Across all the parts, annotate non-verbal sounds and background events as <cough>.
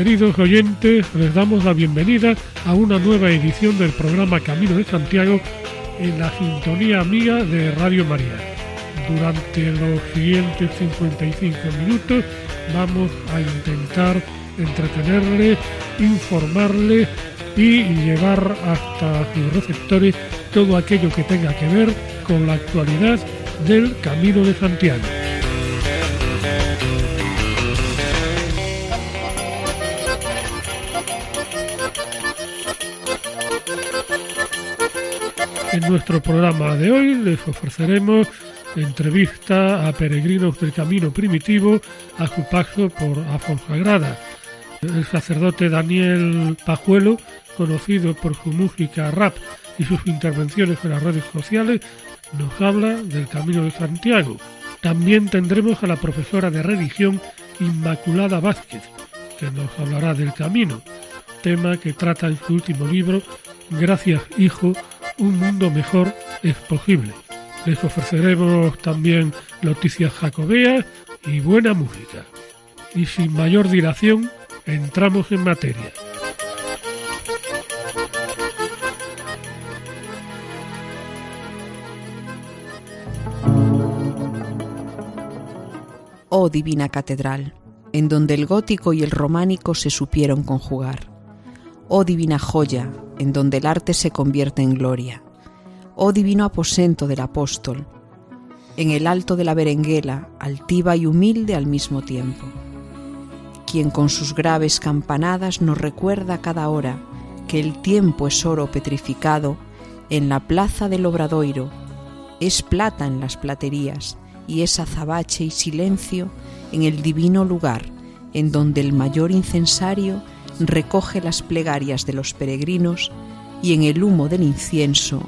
Queridos oyentes, les damos la bienvenida a una nueva edición del programa Camino de Santiago en la sintonía amiga de Radio María. Durante los siguientes 55 minutos vamos a intentar entretenerle, informarle y llevar hasta sus receptores todo aquello que tenga que ver con la actualidad del Camino de Santiago. Nuestro programa de hoy les ofreceremos entrevista a peregrinos del camino primitivo a su paso por Afonsagrada. El sacerdote Daniel Pajuelo, conocido por su música rap y sus intervenciones en las redes sociales, nos habla del Camino de Santiago. También tendremos a la profesora de religión Inmaculada Vázquez, que nos hablará del camino, tema que trata en su último libro, Gracias Hijo, un mundo mejor es posible. Les ofreceremos también noticias jacobeas y buena música. Y sin mayor dilación, entramos en materia. Oh divina catedral, en donde el gótico y el románico se supieron conjugar. Oh divina joya, en donde el arte se convierte en gloria. Oh divino aposento del apóstol, en el alto de la berenguela, altiva y humilde al mismo tiempo. Quien con sus graves campanadas nos recuerda cada hora que el tiempo es oro petrificado en la plaza del Obradoiro, es plata en las platerías y es azabache y silencio en el divino lugar en donde el mayor incensario recoge las plegarias de los peregrinos y en el humo del incienso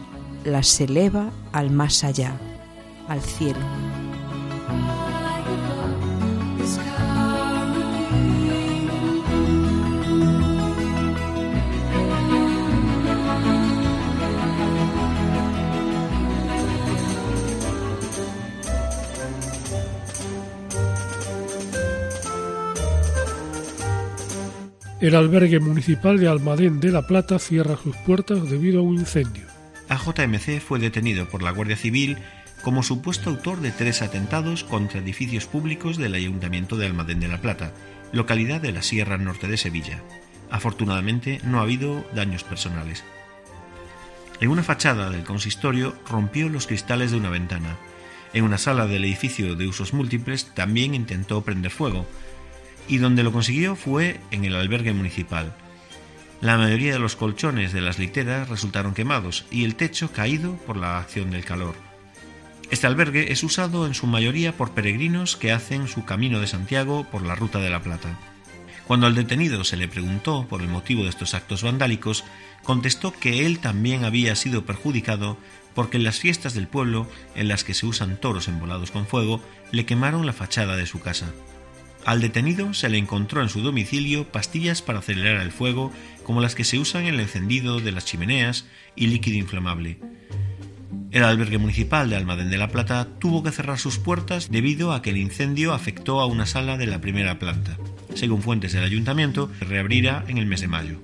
las eleva al más allá, al cielo. El albergue municipal de Almadén de la Plata cierra sus puertas debido a un incendio. AJMC fue detenido por la Guardia Civil como supuesto autor de tres atentados contra edificios públicos del Ayuntamiento de Almadén de la Plata, localidad de la Sierra Norte de Sevilla. Afortunadamente no ha habido daños personales. En una fachada del consistorio rompió los cristales de una ventana. En una sala del edificio de usos múltiples también intentó prender fuego, y donde lo consiguió fue en el albergue municipal. La mayoría de los colchones de las literas resultaron quemados y el techo caído por la acción del calor. Este albergue es usado en su mayoría por peregrinos que hacen su camino de Santiago por la Ruta de la Plata. Cuando al detenido se le preguntó por el motivo de estos actos vandálicos, contestó que él también había sido perjudicado porque en las fiestas del pueblo, en las que se usan toros envolados con fuego, le quemaron la fachada de su casa. Al detenido se le encontró en su domicilio pastillas para acelerar el fuego, como las que se usan en el encendido de las chimeneas y líquido inflamable. El albergue municipal de Almadén de la Plata tuvo que cerrar sus puertas debido a que el incendio afectó a una sala de la primera planta. Según fuentes del ayuntamiento, reabrirá en el mes de mayo.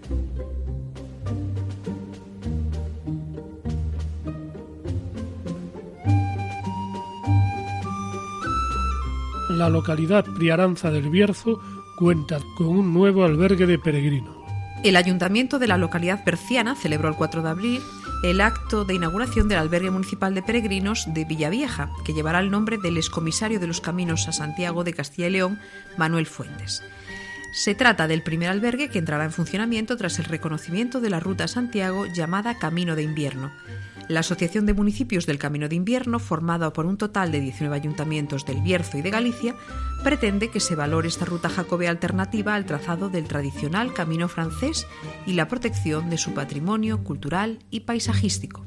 La localidad Priaranza del Bierzo cuenta con un nuevo albergue de peregrinos. El ayuntamiento de la localidad berciana celebró el 4 de abril el acto de inauguración del albergue municipal de peregrinos de Villavieja, que llevará el nombre del excomisario de los caminos a Santiago de Castilla y León, Manuel Fuentes. Se trata del primer albergue que entrará en funcionamiento tras el reconocimiento de la Ruta Santiago llamada Camino de Invierno. La Asociación de Municipios del Camino de Invierno, formada por un total de 19 ayuntamientos del Bierzo y de Galicia, pretende que se valore esta ruta jacobea alternativa al trazado del tradicional camino francés y la protección de su patrimonio cultural y paisajístico.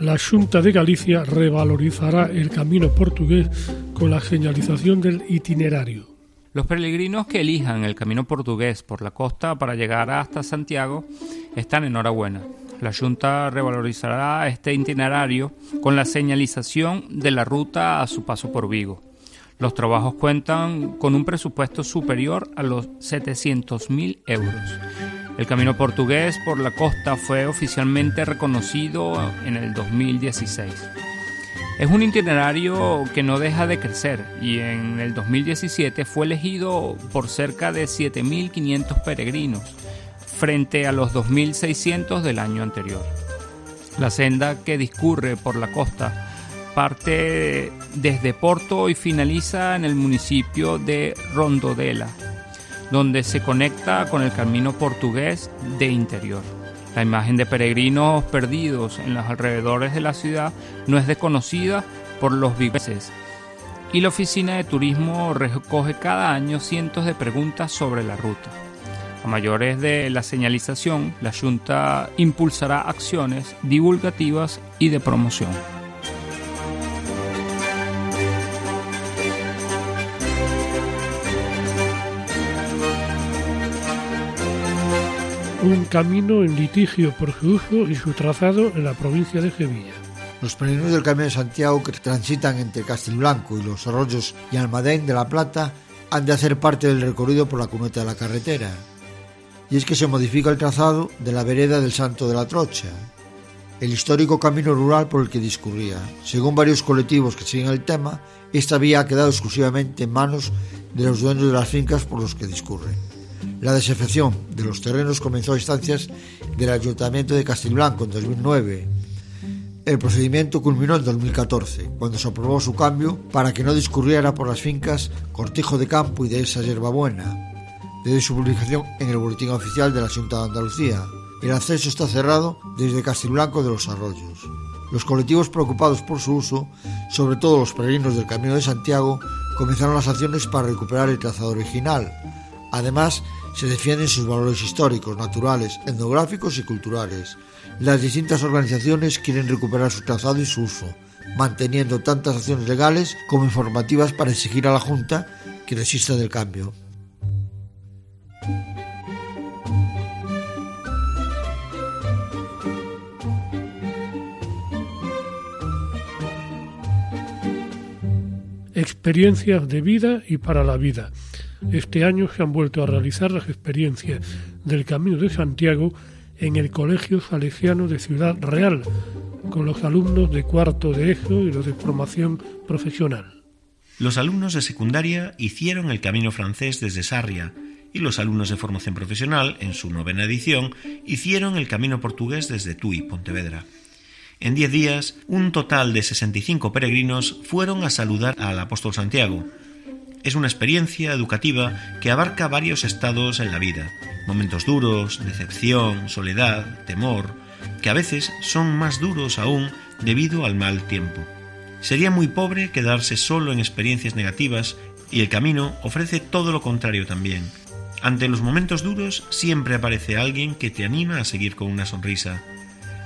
La Junta de Galicia revalorizará el camino portugués con la señalización del itinerario. Los peregrinos que elijan el camino portugués por la costa para llegar hasta Santiago están enhorabuena. La Junta revalorizará este itinerario con la señalización de la ruta a su paso por Vigo. Los trabajos cuentan con un presupuesto superior a los 700.000 euros el camino portugués por la costa fue oficialmente reconocido en el 2016. Es un itinerario que no deja de crecer y en el 2017 fue elegido por cerca de 7.500 peregrinos frente a los 2.600 del año anterior. La senda que discurre por la costa parte desde Porto y finaliza en el municipio de Rondodela, donde se conecta con el camino portugués de interior. La imagen de peregrinos perdidos en los alrededores de la ciudad no es desconocida por los viveses y la oficina de turismo recoge cada año cientos de preguntas sobre la ruta. A mayores de la señalización, la Junta impulsará acciones divulgativas y de promoción. Un camino en litigio por uso y su trazado en la provincia de Sevilla. Los peregrinos del Camino de Santiago que transitan entre Castilblanco y los arroyos y Almadén de la Plata han de hacer parte del recorrido por la cuneta de la carretera. Y es que se modifica el trazado de la vereda del Santo de la Trocha, el histórico camino rural por el que discurría. Según varios colectivos que siguen el tema, esta vía ha quedado exclusivamente en manos de los dueños de las fincas por los que discurre. La desafección de los terrenos comenzó a instancias del Ayuntamiento de Castilblanco en 2009. El procedimiento culminó en 2014, cuando se aprobó su cambio para que no discurriera por las fincas Cortijo de Campo y de esa Buena. Desde su publicación en el Boletín Oficial de la Junta de Andalucía, el acceso está cerrado desde Castilblanco de los Arroyos. Los colectivos preocupados por su uso, sobre todo los peregrinos del Camino de Santiago, comenzaron las acciones para recuperar el trazado original. Además, se defienden sus valores históricos, naturales, etnográficos y culturales. Las distintas organizaciones quieren recuperar su trazado y su uso, manteniendo tantas acciones legales como informativas para exigir a la Junta que resista del cambio. Experiencias de vida y para la vida. Este año se han vuelto a realizar las experiencias del Camino de Santiago en el Colegio Salesiano de Ciudad Real, con los alumnos de cuarto de ESO y los de formación profesional. Los alumnos de secundaria hicieron el camino francés desde Sarria y los alumnos de formación profesional, en su novena edición, hicieron el camino portugués desde Tui, Pontevedra. En diez días, un total de 65 peregrinos fueron a saludar al apóstol Santiago, es una experiencia educativa que abarca varios estados en la vida, momentos duros, decepción, soledad, temor, que a veces son más duros aún debido al mal tiempo. Sería muy pobre quedarse solo en experiencias negativas y el camino ofrece todo lo contrario también. Ante los momentos duros siempre aparece alguien que te anima a seguir con una sonrisa.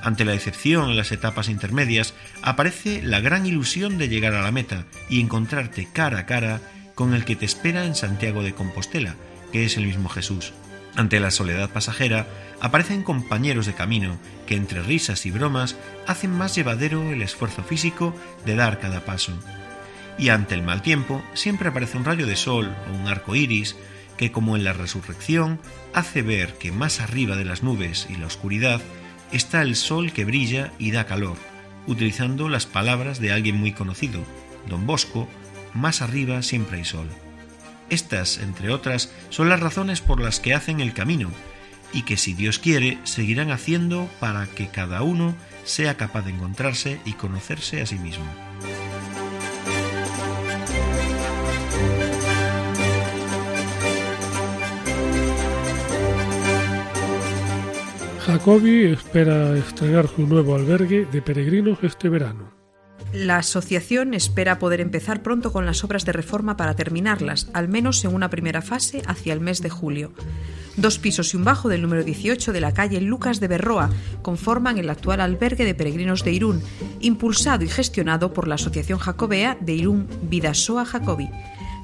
Ante la decepción en las etapas intermedias aparece la gran ilusión de llegar a la meta y encontrarte cara a cara con el que te espera en Santiago de Compostela, que es el mismo Jesús. Ante la soledad pasajera, aparecen compañeros de camino que entre risas y bromas hacen más llevadero el esfuerzo físico de dar cada paso. Y ante el mal tiempo, siempre aparece un rayo de sol o un arco iris que, como en la resurrección, hace ver que más arriba de las nubes y la oscuridad está el sol que brilla y da calor, utilizando las palabras de alguien muy conocido, don Bosco, más arriba siempre hay sol. Estas, entre otras, son las razones por las que hacen el camino, y que si Dios quiere seguirán haciendo para que cada uno sea capaz de encontrarse y conocerse a sí mismo. Jacobi espera estrenar su nuevo albergue de peregrinos este verano. La asociación espera poder empezar pronto con las obras de reforma para terminarlas, al menos en una primera fase hacia el mes de julio. Dos pisos y un bajo del número 18 de la calle Lucas de Berroa conforman el actual albergue de peregrinos de Irún, impulsado y gestionado por la Asociación Jacobea de Irún Vidasoa Jacobi.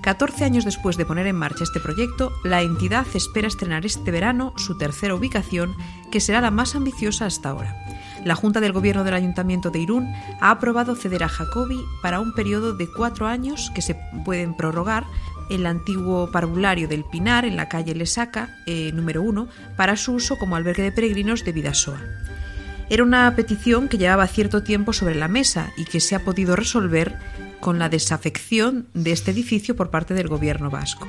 14 años después de poner en marcha este proyecto, la entidad espera estrenar este verano su tercera ubicación, que será la más ambiciosa hasta ahora. La Junta del Gobierno del Ayuntamiento de Irún ha aprobado ceder a Jacobi para un periodo de cuatro años que se pueden prorrogar el antiguo parvulario del Pinar en la calle Lesaca, eh, número 1, para su uso como albergue de peregrinos de Vidasoa. Era una petición que llevaba cierto tiempo sobre la mesa y que se ha podido resolver con la desafección de este edificio por parte del gobierno vasco.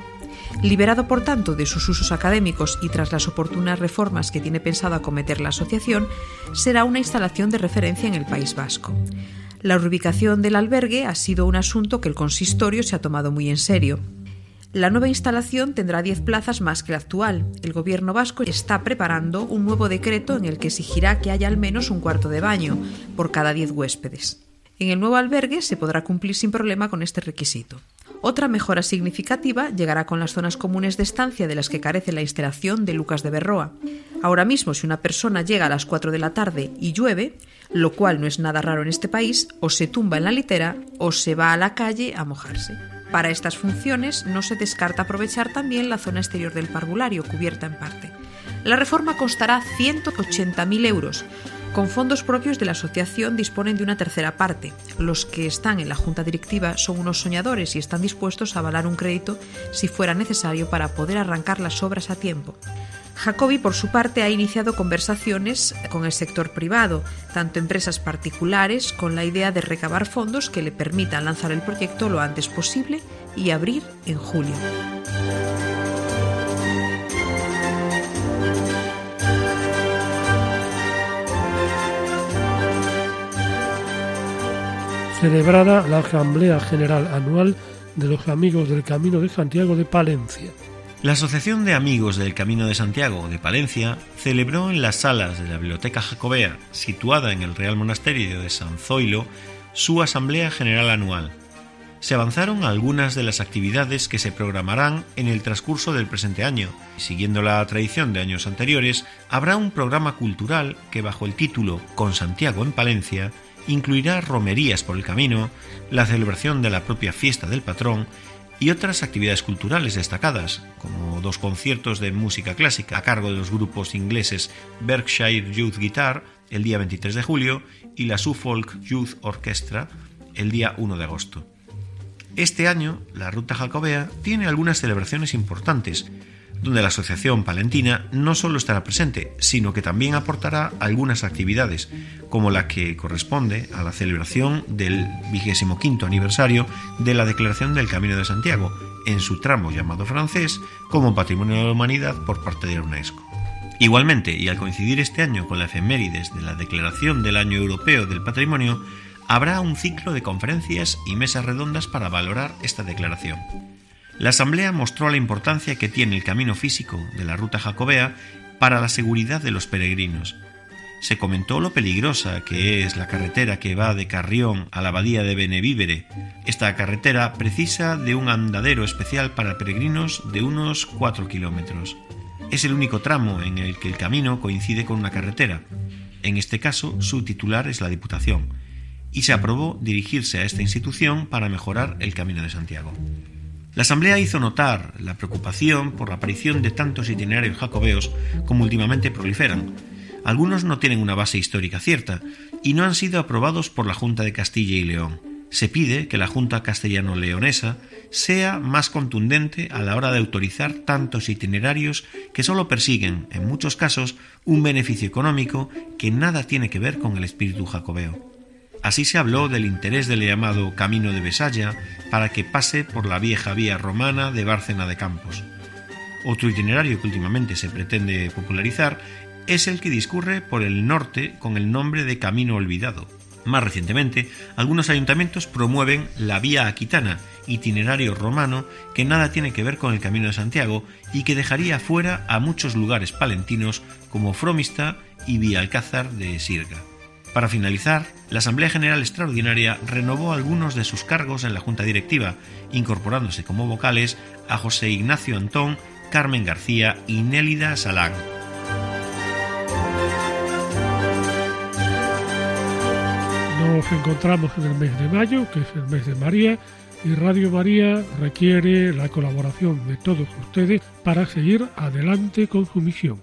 Liberado, por tanto, de sus usos académicos y tras las oportunas reformas que tiene pensado acometer la asociación, será una instalación de referencia en el País Vasco. La reubicación del albergue ha sido un asunto que el consistorio se ha tomado muy en serio. La nueva instalación tendrá 10 plazas más que la actual. El gobierno vasco está preparando un nuevo decreto en el que exigirá que haya al menos un cuarto de baño por cada 10 huéspedes. En el nuevo albergue se podrá cumplir sin problema con este requisito. Otra mejora significativa llegará con las zonas comunes de estancia de las que carece la instalación de Lucas de Berroa. Ahora mismo, si una persona llega a las 4 de la tarde y llueve, lo cual no es nada raro en este país, o se tumba en la litera o se va a la calle a mojarse. Para estas funciones no se descarta aprovechar también la zona exterior del parvulario, cubierta en parte. La reforma costará 180.000 euros, con fondos propios de la asociación disponen de una tercera parte. Los que están en la junta directiva son unos soñadores y están dispuestos a avalar un crédito si fuera necesario para poder arrancar las obras a tiempo. Jacobi, por su parte, ha iniciado conversaciones con el sector privado, tanto empresas particulares, con la idea de recabar fondos que le permitan lanzar el proyecto lo antes posible y abrir en julio. Celebrada la Asamblea General Anual de los Amigos del Camino de Santiago de Palencia. La Asociación de Amigos del Camino de Santiago de Palencia celebró en las salas de la Biblioteca Jacobea, situada en el Real Monasterio de San Zoilo, su Asamblea General Anual. Se avanzaron algunas de las actividades que se programarán en el transcurso del presente año. Siguiendo la tradición de años anteriores, habrá un programa cultural que bajo el título Con Santiago en Palencia incluirá romerías por el camino, la celebración de la propia fiesta del patrón y otras actividades culturales destacadas, como dos conciertos de música clásica a cargo de los grupos ingleses Berkshire Youth Guitar el día 23 de julio y la Suffolk Youth Orchestra el día 1 de agosto. Este año, la Ruta Jacobea tiene algunas celebraciones importantes, donde la Asociación Palentina no solo estará presente, sino que también aportará algunas actividades, como la que corresponde a la celebración del vigésimo quinto aniversario de la Declaración del Camino de Santiago, en su tramo llamado francés, como Patrimonio de la Humanidad por parte de la UNESCO. Igualmente, y al coincidir este año con la efemérides de la Declaración del Año Europeo del Patrimonio, habrá un ciclo de conferencias y mesas redondas para valorar esta declaración. La Asamblea mostró la importancia que tiene el camino físico de la ruta jacobea para la seguridad de los peregrinos. Se comentó lo peligrosa que es la carretera que va de Carrión a la abadía de Benevívere. Esta carretera precisa de un andadero especial para peregrinos de unos 4 kilómetros. Es el único tramo en el que el camino coincide con una carretera. En este caso, su titular es la Diputación, y se aprobó dirigirse a esta institución para mejorar el Camino de Santiago. La Asamblea hizo notar la preocupación por la aparición de tantos itinerarios jacobeos como últimamente proliferan. Algunos no tienen una base histórica cierta y no han sido aprobados por la Junta de Castilla y León. Se pide que la Junta castellano-leonesa sea más contundente a la hora de autorizar tantos itinerarios que solo persiguen, en muchos casos, un beneficio económico que nada tiene que ver con el espíritu jacobeo. Así se habló del interés del llamado Camino de Besaya para que pase por la vieja vía romana de Bárcena de Campos. Otro itinerario que últimamente se pretende popularizar es el que discurre por el norte con el nombre de Camino Olvidado. Más recientemente, algunos ayuntamientos promueven la Vía Aquitana, itinerario romano que nada tiene que ver con el Camino de Santiago y que dejaría fuera a muchos lugares palentinos como Fromista y Vía Alcázar de Sirga. Para finalizar, la Asamblea General Extraordinaria renovó algunos de sus cargos en la Junta Directiva, incorporándose como vocales a José Ignacio Antón, Carmen García y Nélida Salán. Nos encontramos en el mes de mayo, que es el mes de María, y Radio María requiere la colaboración de todos ustedes para seguir adelante con su misión.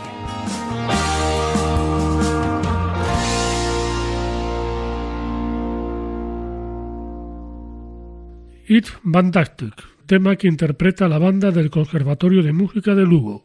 It's Fantastic, tema que interpreta la banda del Conservatorio de Música de Lugo.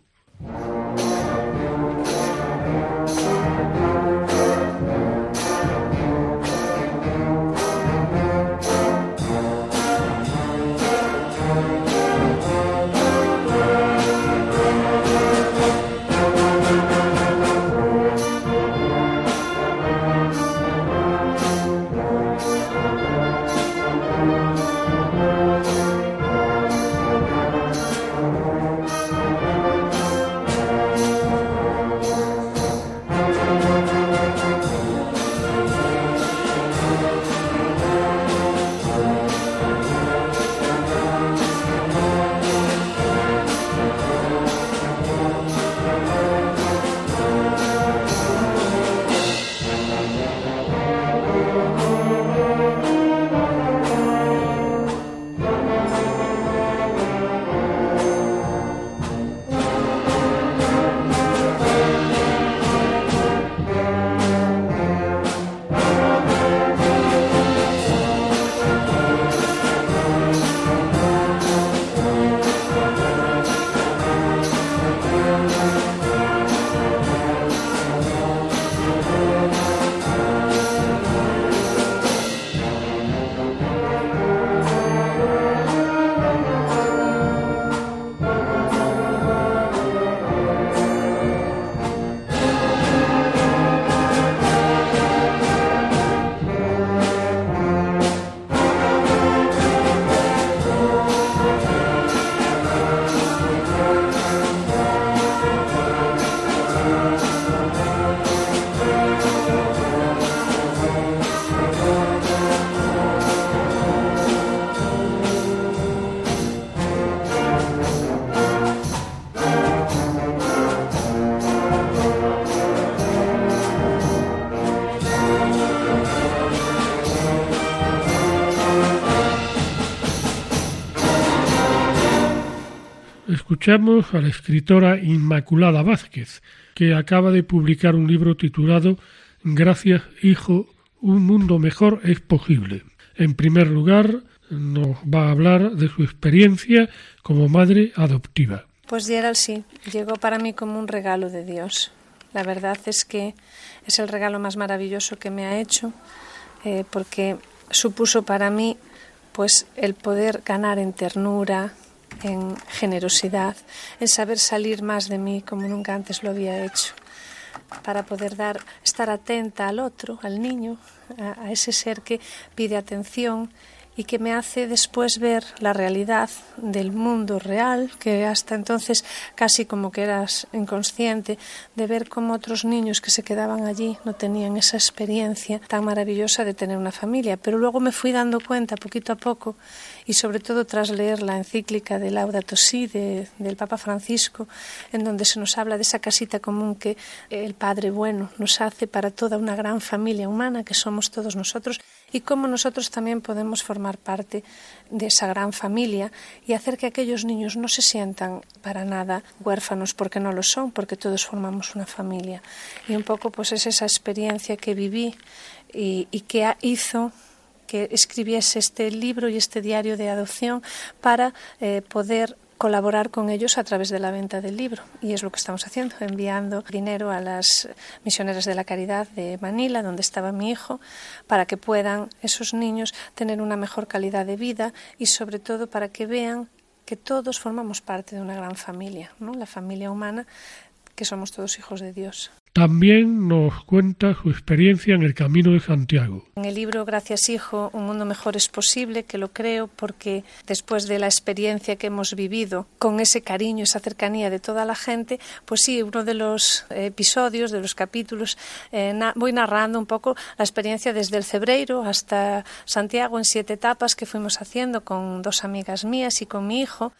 Escuchamos a la escritora Inmaculada Vázquez, que acaba de publicar un libro titulado Gracias, hijo, un mundo mejor es posible. En primer lugar, nos va a hablar de su experiencia como madre adoptiva. Pues Gerald sí, llegó para mí como un regalo de Dios. La verdad es que es el regalo más maravilloso que me ha hecho, eh, porque supuso para mí pues el poder ganar en ternura, en generosidad, en saber salir más de mí como nunca antes lo había hecho, para poder dar, estar atenta al otro, al niño, a, ese ser que pide atención y que me hace después ver la realidad del mundo real, que hasta entonces casi como que eras inconsciente, de ver cómo otros niños que se quedaban allí no tenían esa experiencia tan maravillosa de tener una familia. Pero luego me fui dando cuenta poquito a poco y sobre todo tras leer la encíclica de Laudato Si de, del Papa Francisco, en donde se nos habla de esa casita común que el Padre bueno nos hace para toda una gran familia humana que somos todos nosotros y cómo nosotros también podemos formar parte de esa gran familia y hacer que aquellos niños no se sientan para nada huérfanos porque no lo son, porque todos formamos una familia. Y un poco pues es esa experiencia que viví y, que hizo que escribiese este libro y este diario de adopción para eh, poder colaborar con ellos a través de la venta del libro. Y es lo que estamos haciendo, enviando dinero a las misioneras de la caridad de Manila, donde estaba mi hijo, para que puedan esos niños tener una mejor calidad de vida y sobre todo para que vean que todos formamos parte de una gran familia, ¿no? la familia humana, que somos todos hijos de Dios. También nos cuenta su experiencia en el Camino de Santiago. En el libro Gracias Hijo, un mundo mejor es posible, que lo creo porque después de la experiencia que hemos vivido, con ese cariño, esa cercanía de toda la gente, pues sí, uno de los episodios, de los capítulos, eh, voy narrando un poco la experiencia desde el Cebreiro hasta Santiago en siete etapas que fuimos haciendo con dos amigas mías y con mi hijo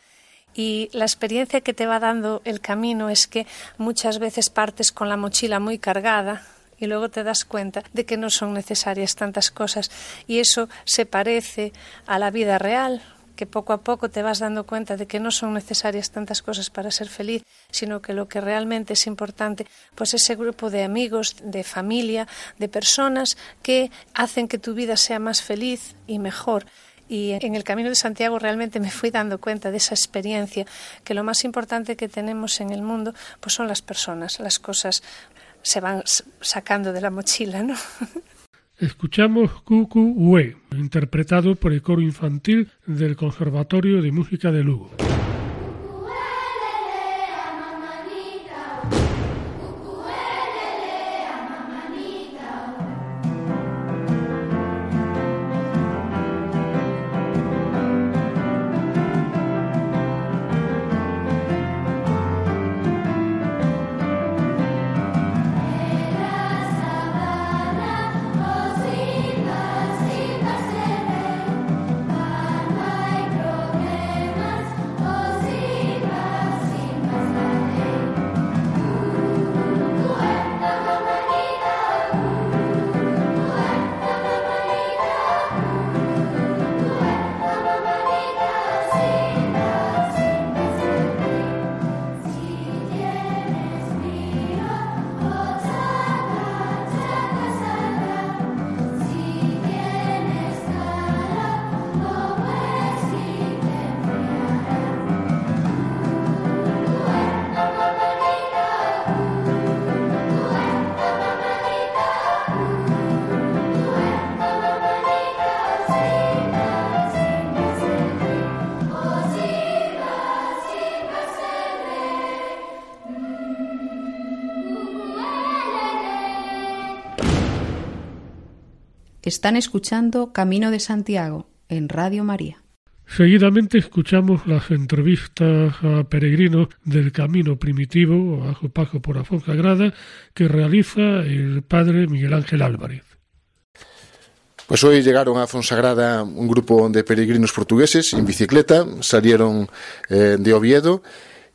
y la experiencia que te va dando el camino es que muchas veces partes con la mochila muy cargada y luego te das cuenta de que no son necesarias tantas cosas y eso se parece a la vida real que poco a poco te vas dando cuenta de que no son necesarias tantas cosas para ser feliz, sino que lo que realmente es importante, pues ese grupo de amigos, de familia, de personas que hacen que tu vida sea más feliz y mejor. Y en el Camino de Santiago realmente me fui dando cuenta de esa experiencia, que lo más importante que tenemos en el mundo pues son las personas, las cosas se van sacando de la mochila, ¿no? <laughs> Escuchamos Cucu Ue, interpretado por el coro infantil del Conservatorio de Música de Lugo. Están escuchando Camino de Santiago en Radio María. Seguidamente escuchamos las entrevistas a peregrinos del Camino Primitivo a su paso por la Fonsagrada que realiza el padre Miguel Ángel Álvarez. Pues hoy llegaron a Fonsagrada un grupo de peregrinos portugueses en bicicleta, salieron eh, de Oviedo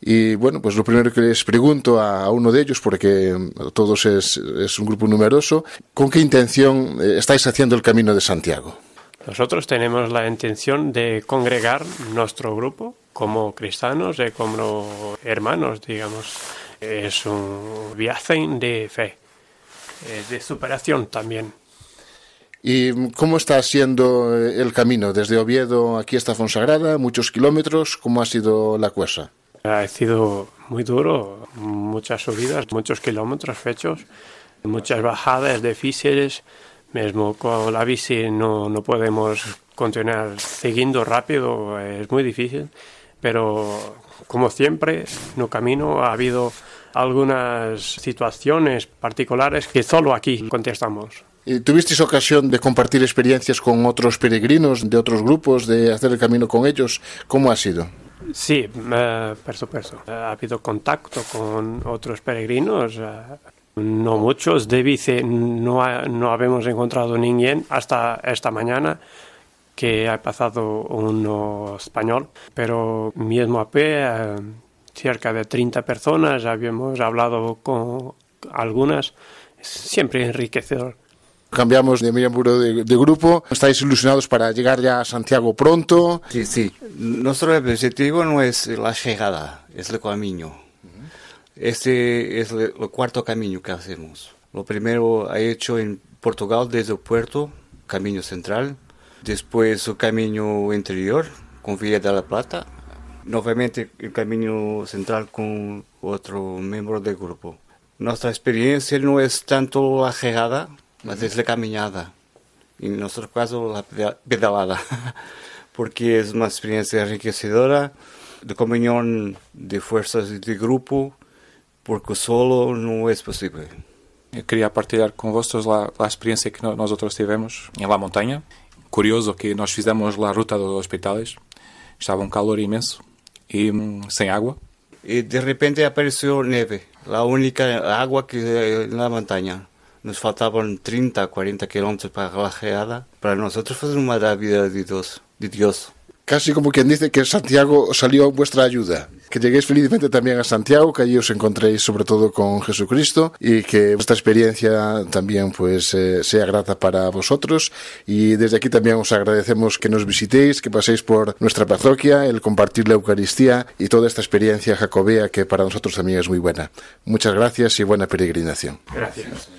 y bueno, pues lo primero que les pregunto a uno de ellos, porque todos es, es un grupo numeroso, ¿con qué intención eh, estáis haciendo el camino de Santiago? Nosotros tenemos la intención de congregar nuestro grupo como cristianos y como hermanos, digamos. Es un viaje de fe, eh, de superación también. ¿Y cómo está siendo el camino desde Oviedo aquí hasta Fonsagrada? Muchos kilómetros. ¿Cómo ha sido la cuesta? Ha sido muy duro, muchas subidas, muchos kilómetros fechos, muchas bajadas difíciles. Mesmo con la bici no, no podemos continuar siguiendo rápido, es muy difícil. Pero como siempre, el camino ha habido algunas situaciones particulares que solo aquí contestamos. ¿Tuvisteis ocasión de compartir experiencias con otros peregrinos de otros grupos, de hacer el camino con ellos? ¿Cómo ha sido? Sí, eh, por supuesto. Ha habido contacto con otros peregrinos, eh, no muchos. De bici no, no habíamos encontrado ninguém hasta esta mañana que ha pasado uno español, pero mismo a pie, eh, cerca de 30 personas, habíamos hablado con algunas, siempre enriquecedor. Cambiamos de miembro de, de, grupo. ¿Estáis ilusionados para llegar ya a Santiago pronto? Sí, sí. Nuestro objetivo no es la llegada, es el camino. Este es el, el, cuarto camino que hacemos. Lo primero he hecho en Portugal desde el puerto, camino central. Después el camino interior con Villa de la Plata. Nuevamente el camino central con otro miembro del grupo. Nuestra experiencia no es tanto la llegada, mas es la caminada. En nuestro caso, la pedalada. <laughs> Porque es una experiencia enriquecedora de comunión de fuerzas de grupo, porque solo no es posible. Eu queria partilhar com vocês a, a experiência que nós outros tivemos em La Montanha. Curioso que nós fizemos a ruta dos hospitais. Estava um calor imenso e hum, sem água. E de repente apareceu neve, a única água que na montanha. Nos faltaban 30, 40 kilómetros para la geada. Para nosotros fue una maravilla de Dios, de Dios. Casi como quien dice que Santiago salió a vuestra ayuda. Que lleguéis felizmente también a Santiago, que allí os encontréis sobre todo con Jesucristo y que vuestra experiencia también pues eh, sea grata para vosotros. Y desde aquí también os agradecemos que nos visitéis, que paséis por nuestra parroquia, el compartir la Eucaristía y toda esta experiencia jacobea que para nosotros también es muy buena. Muchas gracias y buena peregrinación. Gracias.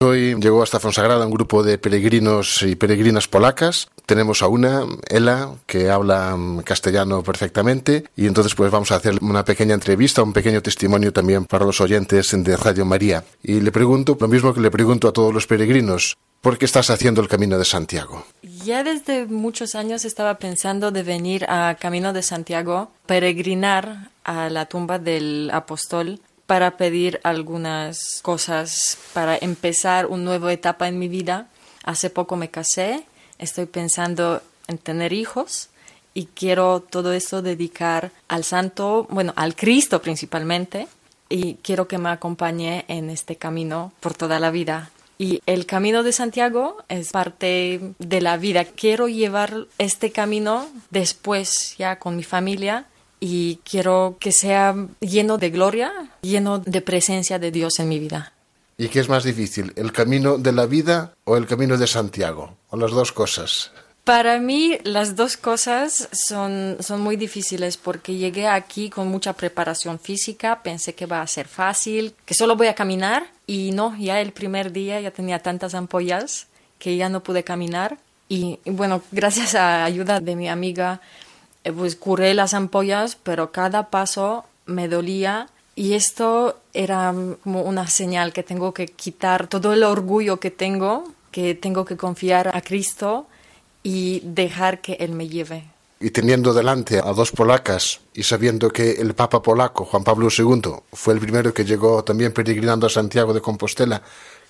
Hoy llegó hasta Fonsagrada un grupo de peregrinos y peregrinas polacas. Tenemos a una, Ela, que habla mm, castellano perfectamente y entonces pues vamos a hacer una pequeña entrevista, un pequeño testimonio también para los oyentes de Radio María. Y le pregunto lo mismo que le pregunto a todos los peregrinos. ¿Por qué estás haciendo el Camino de Santiago? Ya desde muchos años estaba pensando de venir a Camino de Santiago, peregrinar a la tumba del apóstol para pedir algunas cosas para empezar una nueva etapa en mi vida. Hace poco me casé, estoy pensando en tener hijos y quiero todo esto dedicar al santo, bueno, al Cristo principalmente, y quiero que me acompañe en este camino por toda la vida. Y el camino de Santiago es parte de la vida. Quiero llevar este camino después ya con mi familia y quiero que sea lleno de gloria, lleno de presencia de Dios en mi vida. ¿Y qué es más difícil, el camino de la vida o el camino de Santiago? ¿O las dos cosas? Para mí las dos cosas son, son muy difíciles porque llegué aquí con mucha preparación física, pensé que va a ser fácil, que solo voy a caminar y no, ya el primer día ya tenía tantas ampollas que ya no pude caminar y bueno, gracias a ayuda de mi amiga pues curé las ampollas, pero cada paso me dolía y esto era como una señal que tengo que quitar todo el orgullo que tengo, que tengo que confiar a Cristo y dejar que Él me lleve. Y teniendo delante a dos polacas y sabiendo que el Papa polaco, Juan Pablo II, fue el primero que llegó también peregrinando a Santiago de Compostela,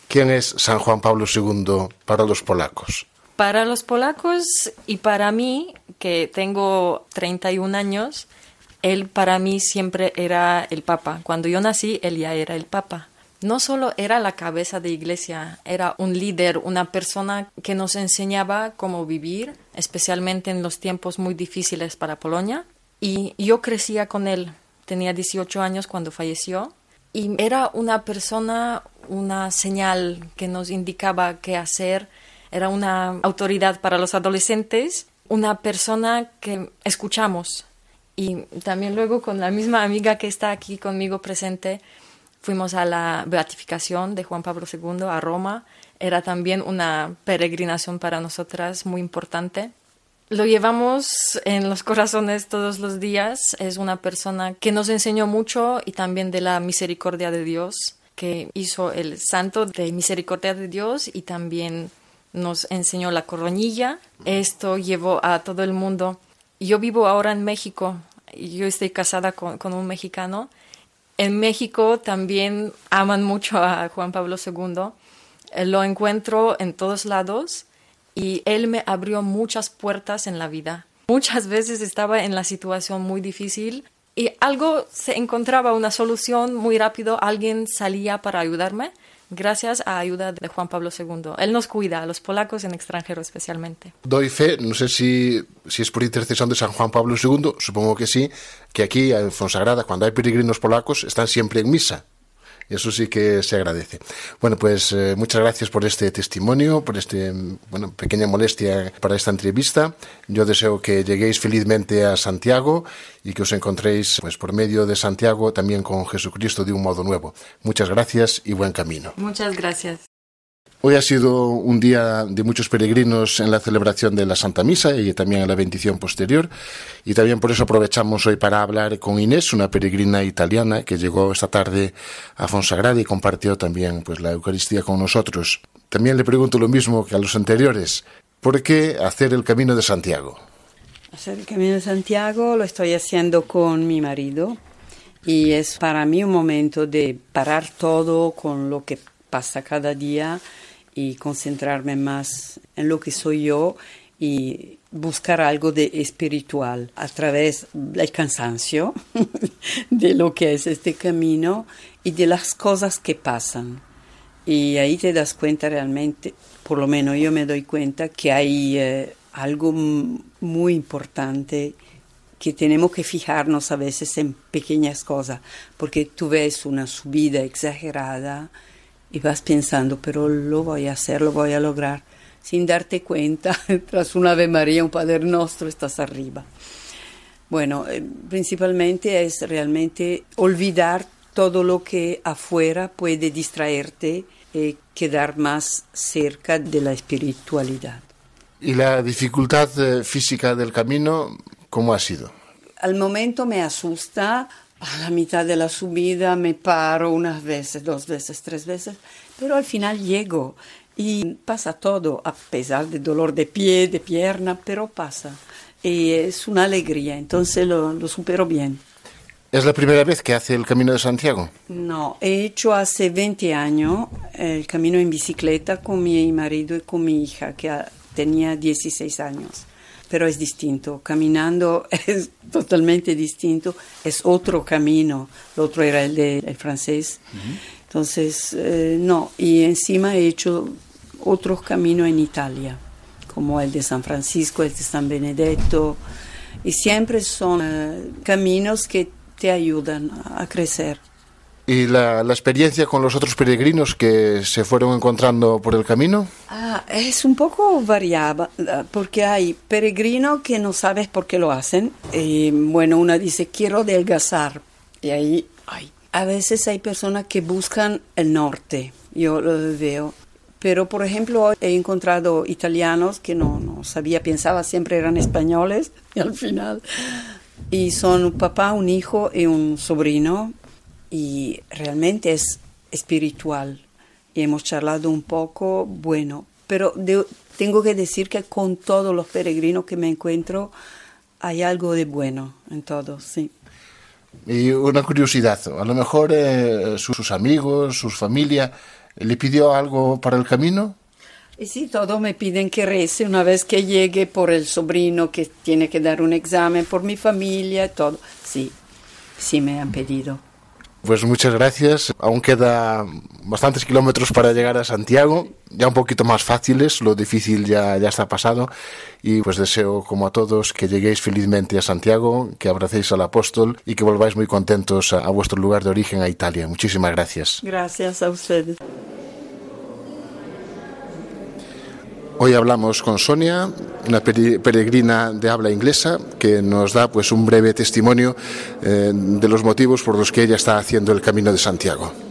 ¿quién es San Juan Pablo II para los polacos? Para los polacos y para mí, que tengo 31 años, él para mí siempre era el Papa. Cuando yo nací, él ya era el Papa. No solo era la cabeza de iglesia, era un líder, una persona que nos enseñaba cómo vivir, especialmente en los tiempos muy difíciles para Polonia. Y yo crecía con él. Tenía 18 años cuando falleció. Y era una persona, una señal que nos indicaba qué hacer, era una autoridad para los adolescentes, una persona que escuchamos. Y también luego con la misma amiga que está aquí conmigo presente, fuimos a la beatificación de Juan Pablo II a Roma. Era también una peregrinación para nosotras muy importante. Lo llevamos en los corazones todos los días. Es una persona que nos enseñó mucho y también de la misericordia de Dios, que hizo el santo de misericordia de Dios y también nos enseñó la coronilla. Esto llevó a todo el mundo. Yo vivo ahora en México. Yo estoy casada con, un mexicano. En México también aman mucho a Juan Pablo II. Eh, Lo encuentro en todos lados y él me abrió muchas puertas en la vida. Muchas veces estaba en la situación muy difícil y algo se encontraba una solución muy rápido, alguien salía para ayudarme gracias a ayuda de Juan Pablo II. Él nos cuida, a los polacos en extranjero especialmente. Doy fe, no sé si, si es por intercesión de San Juan Pablo II, supongo que sí, que aquí en Fonsagrada, cuando hay peregrinos polacos, están siempre en misa. Eso sí que se agradece. Bueno, pues eh, muchas gracias por este testimonio, por este, bueno, pequeña molestia para esta entrevista. Yo deseo que lleguéis felizmente a Santiago y que os encontréis, pues por medio de Santiago, también con Jesucristo de un modo nuevo. Muchas gracias y buen camino. Muchas gracias. Hoy ha sido un día de muchos peregrinos en la celebración de la Santa Misa y también en la bendición posterior. Y también por eso aprovechamos hoy para hablar con Inés, una peregrina italiana que llegó esta tarde a Fonsagrada y compartió también pues, la Eucaristía con nosotros. También le pregunto lo mismo que a los anteriores. ¿Por qué hacer el Camino de Santiago? Hacer el Camino de Santiago lo estoy haciendo con mi marido y es para mí un momento de parar todo con lo que pasa cada día y concentrarme más en lo que soy yo y buscar algo de espiritual a través del cansancio <laughs> de lo que es este camino y de las cosas que pasan. Y ahí te das cuenta realmente, por lo menos yo me doy cuenta que hay eh, algo muy importante que tenemos que fijarnos a veces en pequeñas cosas, porque tú ves una subida exagerada y vas pensando, pero lo voy a hacer, lo voy a lograr, sin darte cuenta, <laughs> tras una Ave María, un Padre Nuestro, estás arriba. Bueno, eh, principalmente es realmente olvidar todo lo que afuera puede distraerte y quedar más cerca de la espiritualidad. ¿Y la dificultad eh, física del camino, cómo ha sido? Al momento me asusta, a la mitad de la subida me paro unas veces, dos veces, tres veces, pero al final llego y pasa todo, a pesar del dolor de pie, de pierna, pero pasa. Y es una alegría, entonces lo, lo supero bien. ¿Es la primera vez que hace el Camino de Santiago? No, he hecho hace 20 años el camino en bicicleta con mi marido y con mi hija, que tenía 16 años. Pero es distinto, caminando <laughs> es totalmente distinto, es otro camino, el otro era el del de, francés. Uh -huh. Entonces, eh, no, y encima he hecho otros caminos en Italia, como el de San Francisco, el de San Benedetto, y siempre son eh, caminos que te ayudan a crecer. ¿Y la, la, experiencia con los otros peregrinos que se fueron encontrando por el camino? Ah, es un poco variada, porque hay peregrinos que no sabes por qué lo hacen. Y, bueno, una dice, quiero adelgazar. Y ahí, ay. A veces hay personas que buscan el norte, yo lo veo. Pero, por ejemplo, he encontrado italianos que no, no sabía, pensaba siempre eran españoles, y al final y son un papá, un hijo y un sobrino y realmente es espiritual y hemos charlado un poco, bueno, pero de, tengo que decir que con todos los peregrinos que me encuentro hay algo de bueno en todos, sí. Y una curiosidad, a lo mejor eh, sus amigos, sus familia, ¿le pidió algo para el camino? Y sí, todos me piden que rece una vez que llegue por el sobrino que tiene que dar un examen, por mi familia, todo. Sí, sí me han pedido. Pues muchas gracias. Aún queda bastantes kilómetros para llegar a Santiago, ya un poquito más fáciles, lo difícil ya, ya está pasado. Y pues deseo, como a todos, que lleguéis felizmente a Santiago, que abracéis al apóstol y que volváis muy contentos a, a vuestro lugar de origen, a Italia. Muchísimas gracias. Gracias a ustedes. Hoy hablamos con Sonia, una peregrina de habla inglesa, que nos da pues un breve testimonio eh, de los motivos por los que ella está haciendo el Camino de Santiago.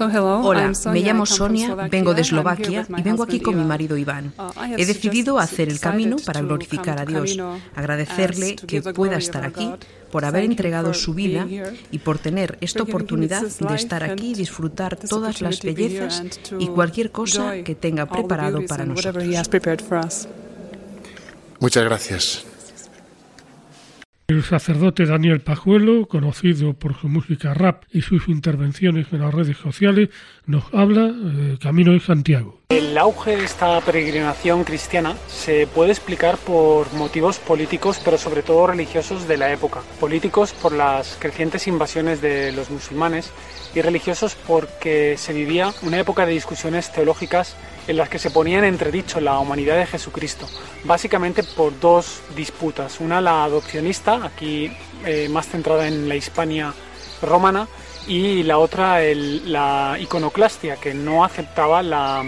Hola, me llamo Sonia, vengo de Eslovaquia y vengo aquí con mi marido Iván. He decidido hacer el camino para glorificar a Dios, agradecerle que pueda estar aquí, por haber entregado su vida y por tener esta oportunidad de estar aquí y disfrutar todas las bellezas y cualquier cosa que tenga preparado para nosotros. Muchas gracias. El sacerdote Daniel Pajuelo, conocido por su música rap y sus intervenciones en las redes sociales, nos habla de Camino de Santiago. El auge de esta peregrinación cristiana se puede explicar por motivos políticos, pero sobre todo religiosos de la época. Políticos por las crecientes invasiones de los musulmanes y religiosos porque se vivía una época de discusiones teológicas en las que se ponía en entredicho la humanidad de Jesucristo, básicamente por dos disputas. Una la adopcionista, aquí eh, más centrada en la Hispania romana, y la otra la iconoclastia, que no aceptaba la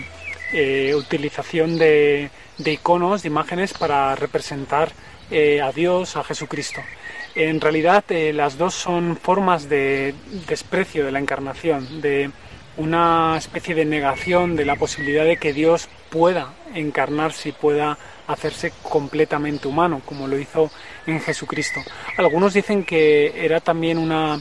eh, utilización de, iconos, de imágenes para representar eh, a Dios, a Jesucristo. En realidad las dos son formas de desprecio de la encarnación, de una especie de negación de la posibilidad de que Dios pueda encarnarse y pueda hacerse completamente humano, como lo hizo en Jesucristo. Algunos dicen que era también una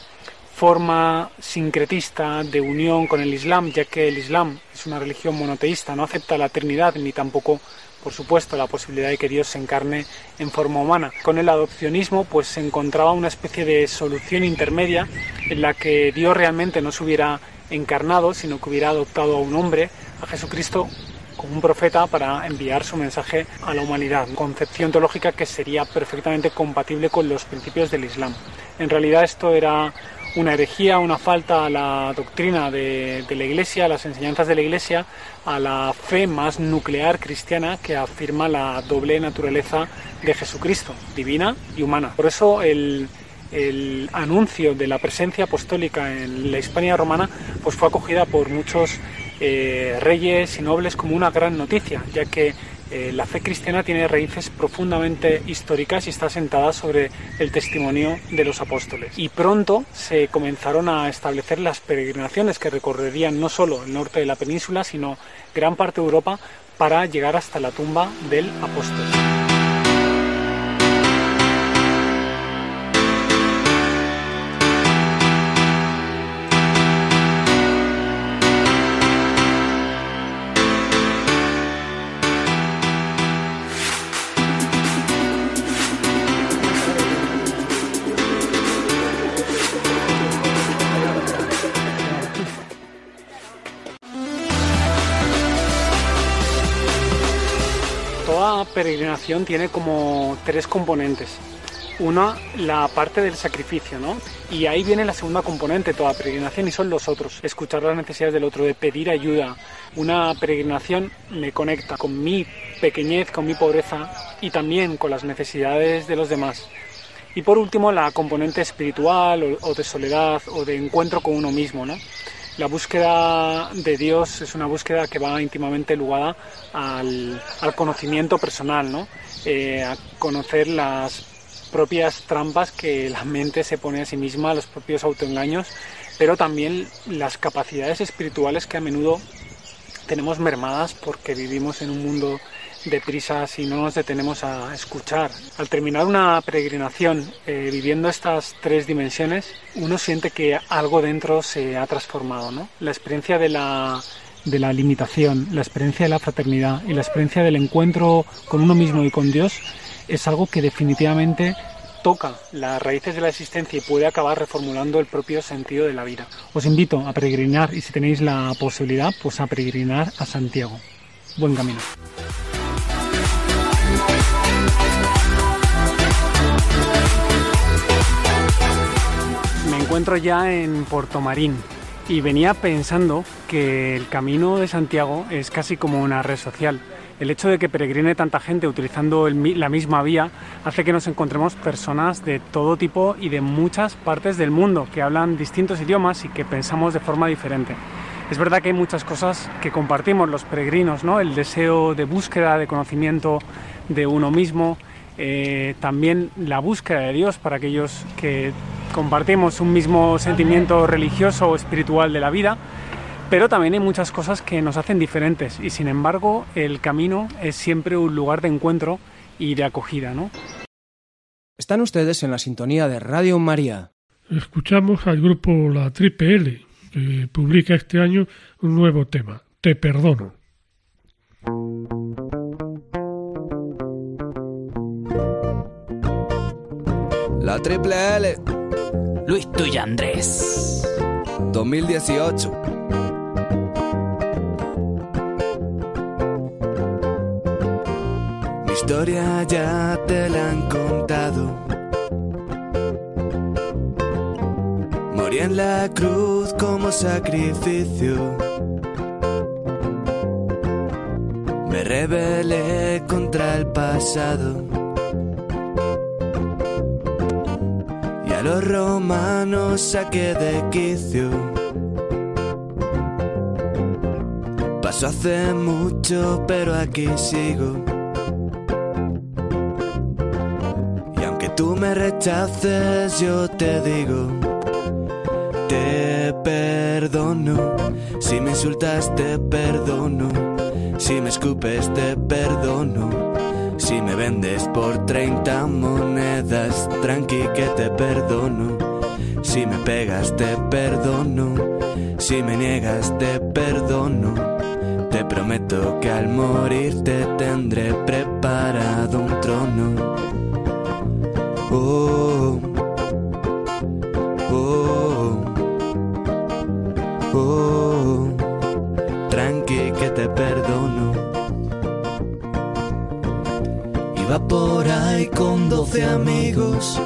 forma sincretista de unión con el Islam, ya que el Islam es una religión monoteísta, no acepta la Trinidad ni tampoco, por supuesto, la posibilidad de que Dios se encarne en forma humana. Con el adopcionismo, pues se encontraba una especie de solución intermedia en la que Dios realmente no se hubiera encarnado, sino que hubiera adoptado a un hombre, a Jesucristo, como un profeta para enviar su mensaje a la humanidad. Concepción teológica que sería perfectamente compatible con los principios del Islam. En realidad esto era una herejía, una falta a la doctrina de, de, la Iglesia, a las enseñanzas de la Iglesia, a la fe más nuclear cristiana que afirma la doble naturaleza de Jesucristo, divina y humana. Por eso el, el anuncio de la presencia apostólica en la Hispania romana pues fue acogida por muchos eh, reyes y nobles como una gran noticia, ya que eh, la fe cristiana tiene raíces profundamente históricas y está sentada sobre el testimonio de los apóstoles. Y pronto se comenzaron a establecer las peregrinaciones que recorrerían no solo el norte de la península, sino gran parte de Europa para llegar hasta la tumba del apóstol. Peregrinación tiene como tres componentes. Una, la parte del sacrificio, ¿no? Y ahí viene la segunda componente de toda peregrinación y son los otros. Escuchar las necesidades del otro, de pedir ayuda. Una peregrinación me conecta con mi pequeñez, con mi pobreza y también con las necesidades de los demás. Y por último, la componente espiritual o, de soledad o de encuentro con uno mismo, ¿no? La búsqueda de Dios es una búsqueda que va íntimamente ligada al, conocimiento personal, ¿no? Eh, a conocer las propias trampas que la mente se pone a sí misma, los propios autoengaños, pero también las capacidades espirituales que a menudo tenemos mermadas porque vivimos en un mundo deprisa si no nos detenemos a escuchar. Al terminar una peregrinación eh, viviendo estas tres dimensiones, uno siente que algo dentro se ha transformado. ¿no? La experiencia de la, de la limitación, la experiencia de la fraternidad y la experiencia del encuentro con uno mismo y con Dios es algo que definitivamente toca las raíces de la existencia y puede acabar reformulando el propio sentido de la vida. Os invito a peregrinar y si tenéis la posibilidad, pues a peregrinar a Santiago. Buen camino. Encuentro ya en Marín y venía pensando que el camino de Santiago es casi como una red social. El hecho de que peregrine tanta gente utilizando la misma vía hace que nos encontremos personas de todo tipo y de muchas partes del mundo que hablan distintos idiomas y que pensamos de forma diferente. Es verdad que hay muchas cosas que compartimos los peregrinos, ¿no? El deseo de búsqueda, de conocimiento de uno mismo, eh, también la búsqueda de Dios para aquellos que compartimos un mismo sentimiento religioso o espiritual de la vida, pero también hay muchas cosas que nos hacen diferentes y sin embargo el camino es siempre un lugar de encuentro y de acogida, ¿no? Están ustedes en la sintonía de Radio María. Escuchamos al grupo La Triple L que publica este año un nuevo tema, Te perdono. La triple L. Luis Tuya Andrés. 2018. Mi historia ya te la han contado. Morí en la cruz como sacrificio. Me rebelé contra el pasado. Los romanos saqué de quicio. Pasó hace mucho, pero aquí sigo. Y aunque tú me rechaces, yo te digo. Te perdono, si me insultas te perdono, si me escupes te perdono, si me vendes por 30 monedas, tranqui que te perdono, si me pegas te perdono, si me niegas te perdono, te prometo que al morir te tendré preparado un trono. Oh, oh. Oh, por ahí con doce amigos.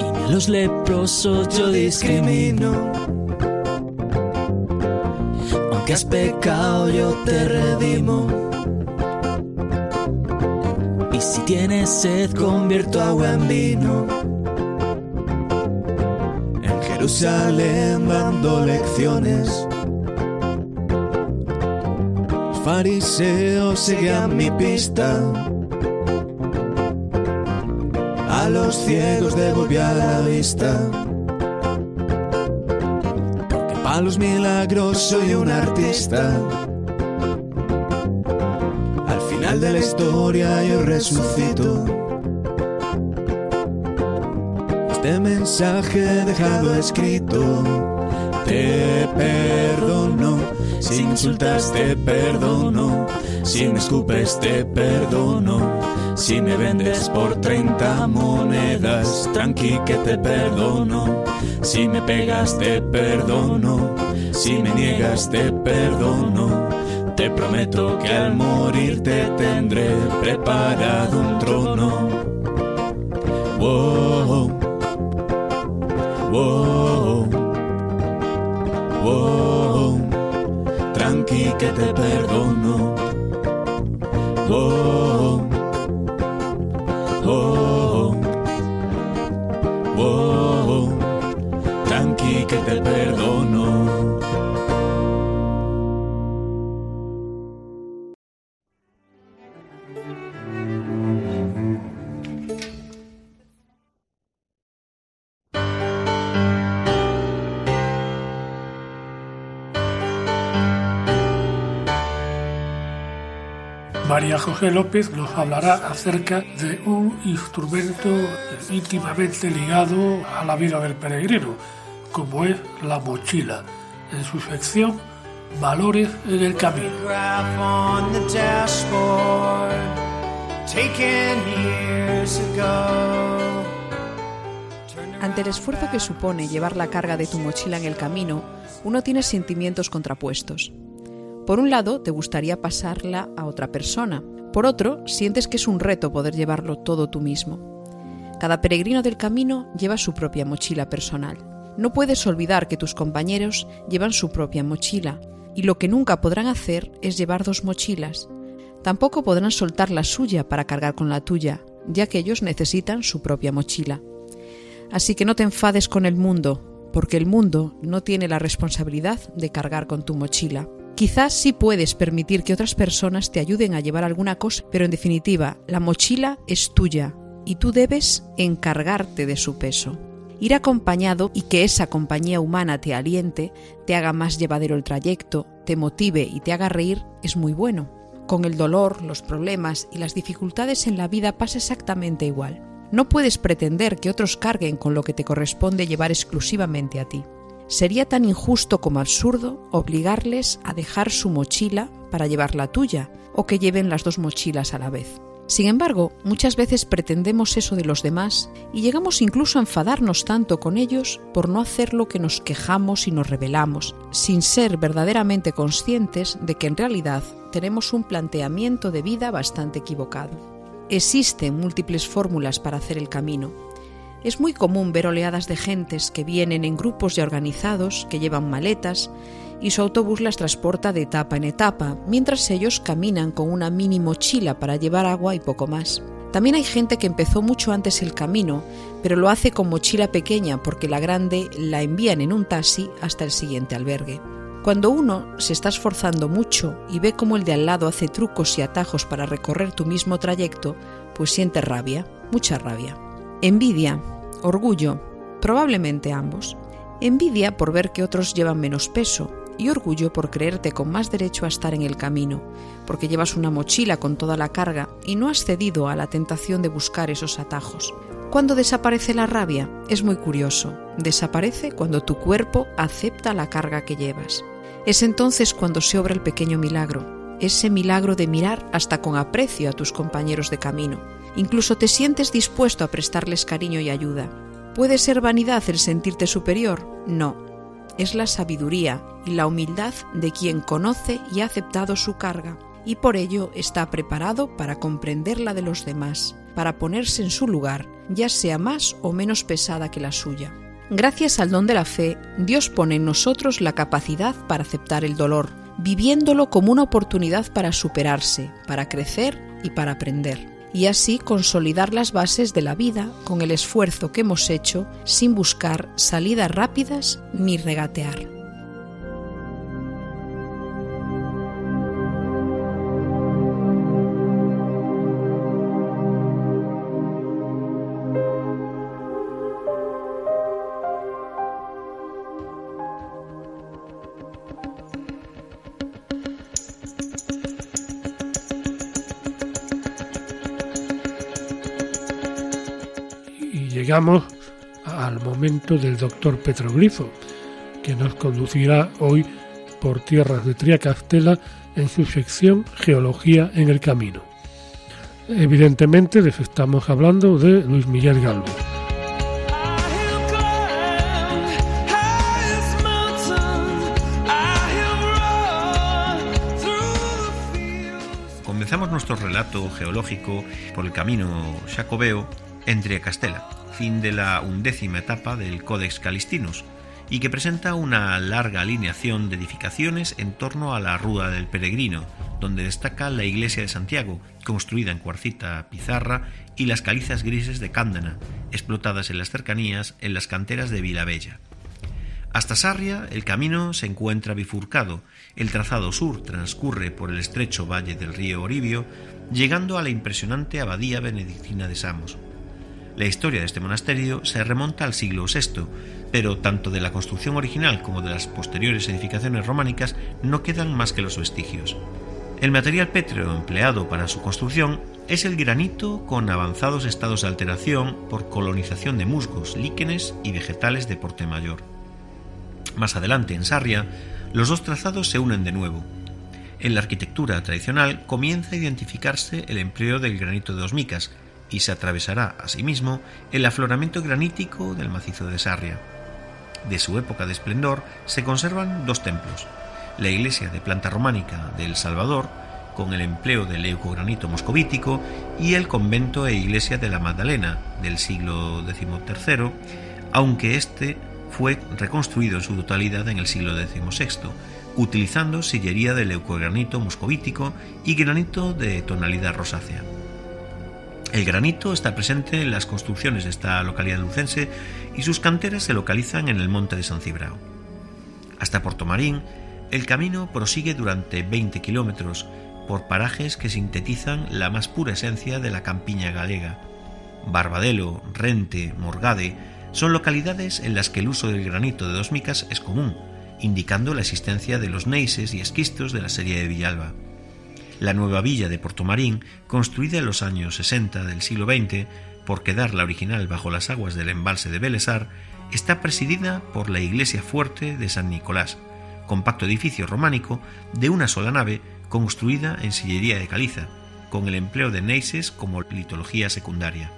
Y ni a los leprosos yo discrimino. Aunque has pecado, yo te redimo. Y si tienes sed, convierto agua en vino. Jerusalén dando lecciones. Fariseos seguían mi pista. A los ciegos devolvía la vista. Porque para los milagros soy un artista. Al final de la historia yo resucito. Este mensaje dejado escrito. Te perdono, si me insultas te perdono, si me escupes te perdono, si me vendes por 30 monedas, tranqui que te perdono, si me pegas te perdono, si me niegas te perdono, te prometo que al morir te tendré preparado un trono. Wow. Wow, wow, tranqui que te perdono. Wow, José López nos hablará acerca de un instrumento íntimamente ligado a la vida del peregrino, como es la mochila, en su sección Valores en el Camino. Ante el esfuerzo que supone llevar la carga de tu mochila en el camino, uno tiene sentimientos contrapuestos. Por un lado, te gustaría pasarla a otra persona. Por otro, sientes que es un reto poder llevarlo todo tú mismo. Cada peregrino del camino lleva su propia mochila personal. No puedes olvidar que tus compañeros llevan su propia mochila, y lo que nunca podrán hacer es llevar dos mochilas. Tampoco podrán soltar la suya para cargar con la tuya, ya que ellos necesitan su propia mochila. Así que no te enfades con el mundo, porque el mundo no tiene la responsabilidad de cargar con tu mochila. Quizás sí puedes permitir que otras personas te ayuden a llevar alguna cosa, pero en definitiva, la mochila es tuya y tú debes encargarte de su peso. Ir acompañado y que esa compañía humana te aliente, te haga más llevadero el trayecto, te motive y te haga reír es muy bueno. Con el dolor, los problemas y las dificultades en la vida pasa exactamente igual. No puedes pretender que otros carguen con lo que te corresponde llevar exclusivamente a ti. Sería tan injusto como absurdo obligarles a dejar su mochila para llevar la tuya o que lleven las dos mochilas a la vez. Sin embargo, muchas veces pretendemos eso de los demás y llegamos incluso a enfadarnos tanto con ellos por no hacer lo que nos quejamos y nos rebelamos, sin ser verdaderamente conscientes de que en realidad tenemos un planteamiento de vida bastante equivocado. Existen múltiples fórmulas para hacer el camino. Es muy común ver oleadas de gentes que vienen en grupos ya organizados, que llevan maletas, y su autobús las transporta de etapa en etapa, mientras ellos caminan con una mini mochila para llevar agua y poco más. También hay gente que empezó mucho antes el camino, pero lo hace con mochila pequeña porque la grande la envían en un taxi hasta el siguiente albergue. Cuando uno se está esforzando mucho y ve cómo el de al lado hace trucos y atajos para recorrer tu mismo trayecto, pues siente rabia, mucha rabia. Envidia, orgullo, probablemente ambos. Envidia por ver que otros llevan menos peso, y orgullo por creerte con más derecho a estar en el camino, porque llevas una mochila con toda la carga y no has cedido a la tentación de buscar esos atajos. Cuando desaparece la rabia, es muy curioso, desaparece cuando tu cuerpo acepta la carga que llevas. Es entonces cuando se obra el pequeño milagro, ese milagro de mirar hasta con aprecio a tus compañeros de camino. Incluso te sientes dispuesto a prestarles cariño y ayuda. ¿Puede ser vanidad el sentirte superior? No, es la sabiduría y la humildad de quien conoce y ha aceptado su carga, y por ello está preparado para comprender la de los demás, para ponerse en su lugar, ya sea más o menos pesada que la suya. Gracias al don de la fe, Dios pone en nosotros la capacidad para aceptar el dolor, viviéndolo como una oportunidad para superarse, para crecer y para aprender y así consolidar las bases de la vida con el esfuerzo que hemos hecho sin buscar salidas rápidas ni regatear. Al momento del doctor Petroglifo, que nos conducirá hoy por tierras de Triacastela en su sección Geología en el Camino. Evidentemente les estamos hablando de Luis Miguel Galvez. Comenzamos nuestro relato geológico por el camino jacobeo en Triacastela fin de la undécima etapa del Codex Calistinus, y que presenta una larga alineación de edificaciones en torno a la Rúa del Peregrino, donde destaca la iglesia de Santiago, construida en cuarcita pizarra, y las calizas grises de Cándana, explotadas en las cercanías en las canteras de Vilabella. Hasta Sarria el camino se encuentra bifurcado, el trazado sur transcurre por el estrecho valle del río Oribio, llegando a la impresionante abadía benedictina de Samos. La historia de este monasterio se remonta al siglo VI, pero tanto de la construcción original como de las posteriores edificaciones románicas no quedan más que los vestigios. El material pétreo empleado para su construcción es el granito con avanzados estados de alteración por colonización de musgos, líquenes y vegetales de porte mayor. Más adelante, en Sarria, los dos trazados se unen de nuevo. En la arquitectura tradicional comienza a identificarse el empleo del granito de osmicas, y se atravesará asimismo el afloramiento granítico del macizo de Sarria. De su época de esplendor se conservan dos templos, la iglesia de planta románica de El Salvador, con el empleo del leucogranito moscovítico, y el convento e iglesia de la Magdalena del siglo XIII, aunque éste fue reconstruido en su totalidad en el siglo XVI, utilizando sillería de leucogranito moscovítico y granito de tonalidad rosácea. El granito está presente en las construcciones de esta localidad lucense y sus canteras se localizan en el monte de San Cibrao. Hasta Portomarín, el camino prosigue durante 20 kilómetros por parajes que sintetizan la más pura esencia de la campiña galega. Barbadelo, Rente, Morgade son localidades en las que el uso del granito de dos micas es común, indicando la existencia de los neises y esquistos de la serie de Villalba. La nueva villa de Portomarín, construida en los años 60 del siglo XX, por quedar la original bajo las aguas del embalse de Belesar, está presidida por la iglesia fuerte de San Nicolás, compacto edificio románico de una sola nave construida en sillería de caliza, con el empleo de neises como litología secundaria.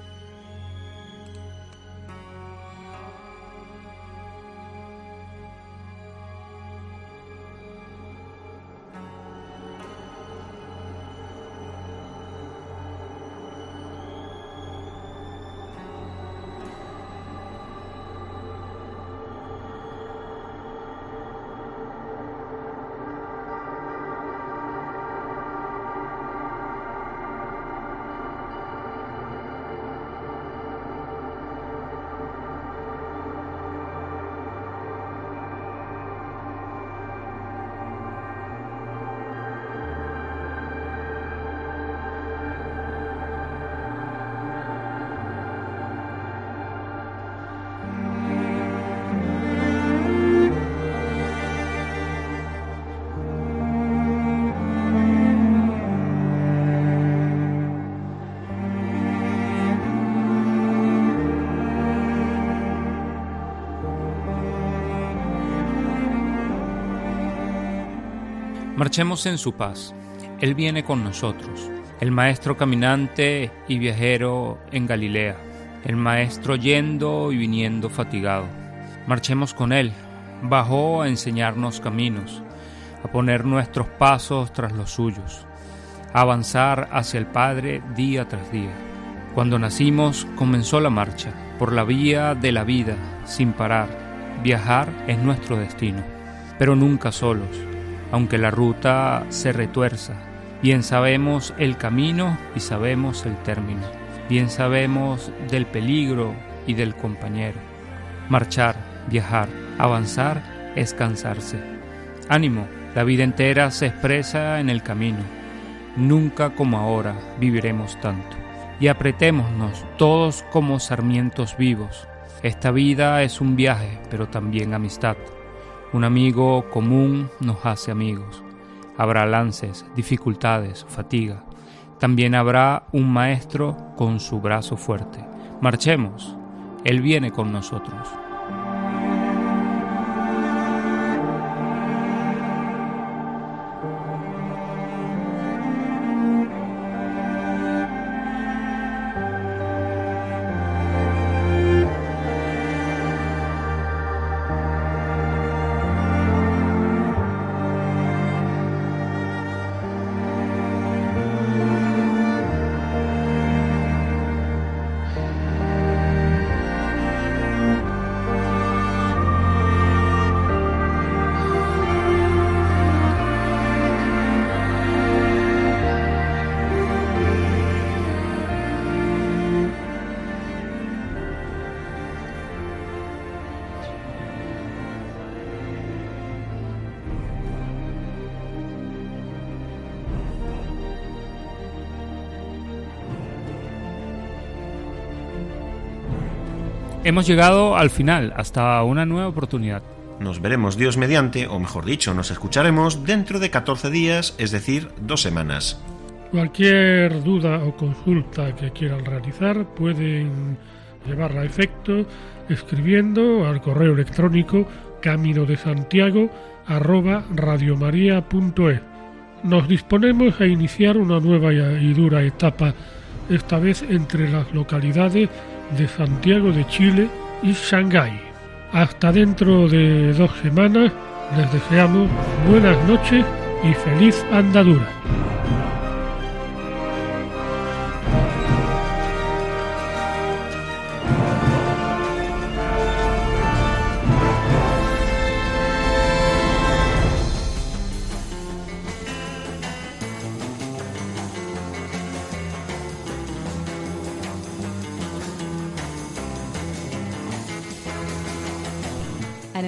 Marchemos en su paz. Él viene con nosotros, el Maestro caminante y viajero en Galilea, el Maestro yendo y viniendo fatigado. Marchemos con Él. Bajó a enseñarnos caminos, a poner nuestros pasos tras los suyos, a avanzar hacia el Padre día tras día. Cuando nacimos comenzó la marcha por la vía de la vida sin parar. Viajar es nuestro destino, pero nunca solos aunque la ruta se retuerza. Bien sabemos el camino y sabemos el término. Bien sabemos del peligro y del compañero. Marchar, viajar, avanzar es cansarse. Ánimo, la vida entera se expresa en el camino. Nunca como ahora viviremos tanto. Y apretémonos todos como sarmientos vivos. Esta vida es un viaje, pero también amistad. Un amigo común nos hace amigos. Habrá lances, dificultades, fatiga. También habrá un maestro con su brazo fuerte. Marchemos, Él viene con nosotros. Hemos llegado al final, hasta una nueva oportunidad. Nos veremos Dios mediante, o mejor dicho, nos escucharemos dentro de 14 días, es decir, dos semanas. Cualquier duda o consulta que quieran realizar pueden llevarla a efecto escribiendo al correo electrónico camino de santiago Nos disponemos a iniciar una nueva y dura etapa, esta vez entre las localidades de Santiago de Chile y Shanghái. Hasta dentro de dos semanas les deseamos buenas noches y feliz andadura.